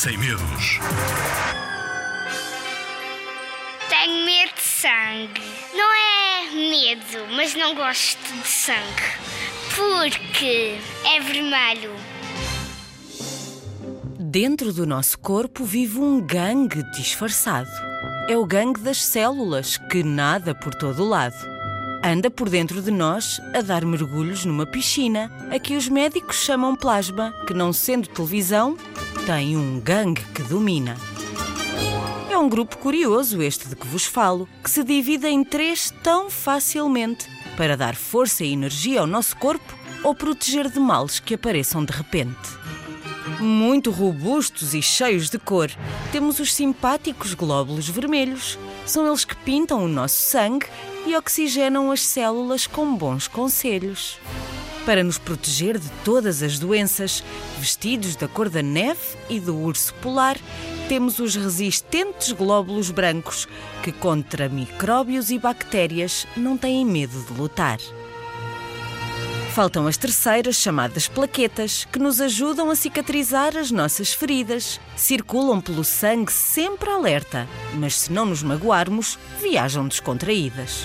sem medos. Tenho medo de sangue. Não é medo, mas não gosto de sangue. Porque é vermelho. Dentro do nosso corpo vive um gangue disfarçado. É o gangue das células que nada por todo o lado. Anda por dentro de nós a dar mergulhos numa piscina, a que os médicos chamam plasma, que não sendo televisão, tem um gangue que domina. É um grupo curioso este de que vos falo, que se divide em três tão facilmente para dar força e energia ao nosso corpo ou proteger de males que apareçam de repente. Muito robustos e cheios de cor, temos os simpáticos glóbulos vermelhos. São eles que pintam o nosso sangue e oxigenam as células com bons conselhos. Para nos proteger de todas as doenças, vestidos da cor da neve e do urso polar, temos os resistentes glóbulos brancos, que contra micróbios e bactérias não têm medo de lutar. Faltam as terceiras, chamadas plaquetas, que nos ajudam a cicatrizar as nossas feridas. Circulam pelo sangue sempre alerta, mas se não nos magoarmos, viajam descontraídas.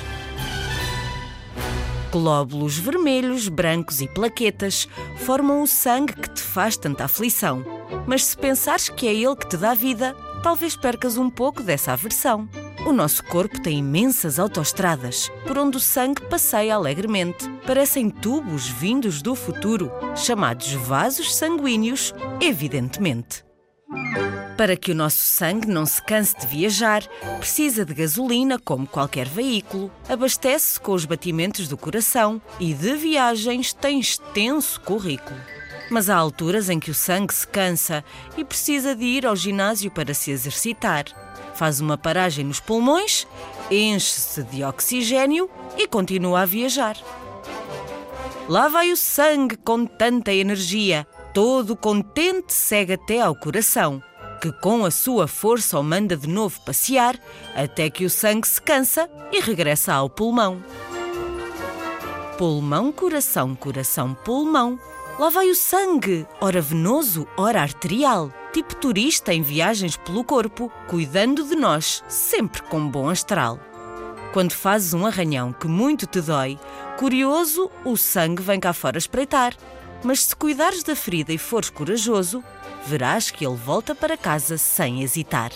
Glóbulos vermelhos, brancos e plaquetas formam o sangue que te faz tanta aflição. Mas se pensares que é ele que te dá vida, talvez percas um pouco dessa aversão. O nosso corpo tem imensas autoestradas por onde o sangue passeia alegremente. Parecem tubos vindos do futuro, chamados vasos sanguíneos, evidentemente. Para que o nosso sangue não se canse de viajar, precisa de gasolina como qualquer veículo, abastece-se com os batimentos do coração e de viagens tem extenso currículo. Mas há alturas em que o sangue se cansa e precisa de ir ao ginásio para se exercitar faz uma paragem nos pulmões, enche-se de oxigênio e continua a viajar. Lá vai o sangue com tanta energia, todo contente segue até ao coração, que com a sua força o manda de novo passear, até que o sangue se cansa e regressa ao pulmão. Pulmão, coração, coração, pulmão. Lá vai o sangue, ora venoso, ora arterial tipo turista em viagens pelo corpo, cuidando de nós, sempre com bom astral. Quando fazes um arranhão que muito te dói, curioso, o sangue vem cá fora espreitar. Mas se cuidares da ferida e fores corajoso, verás que ele volta para casa sem hesitar.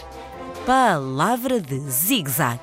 Palavra de zig-zag.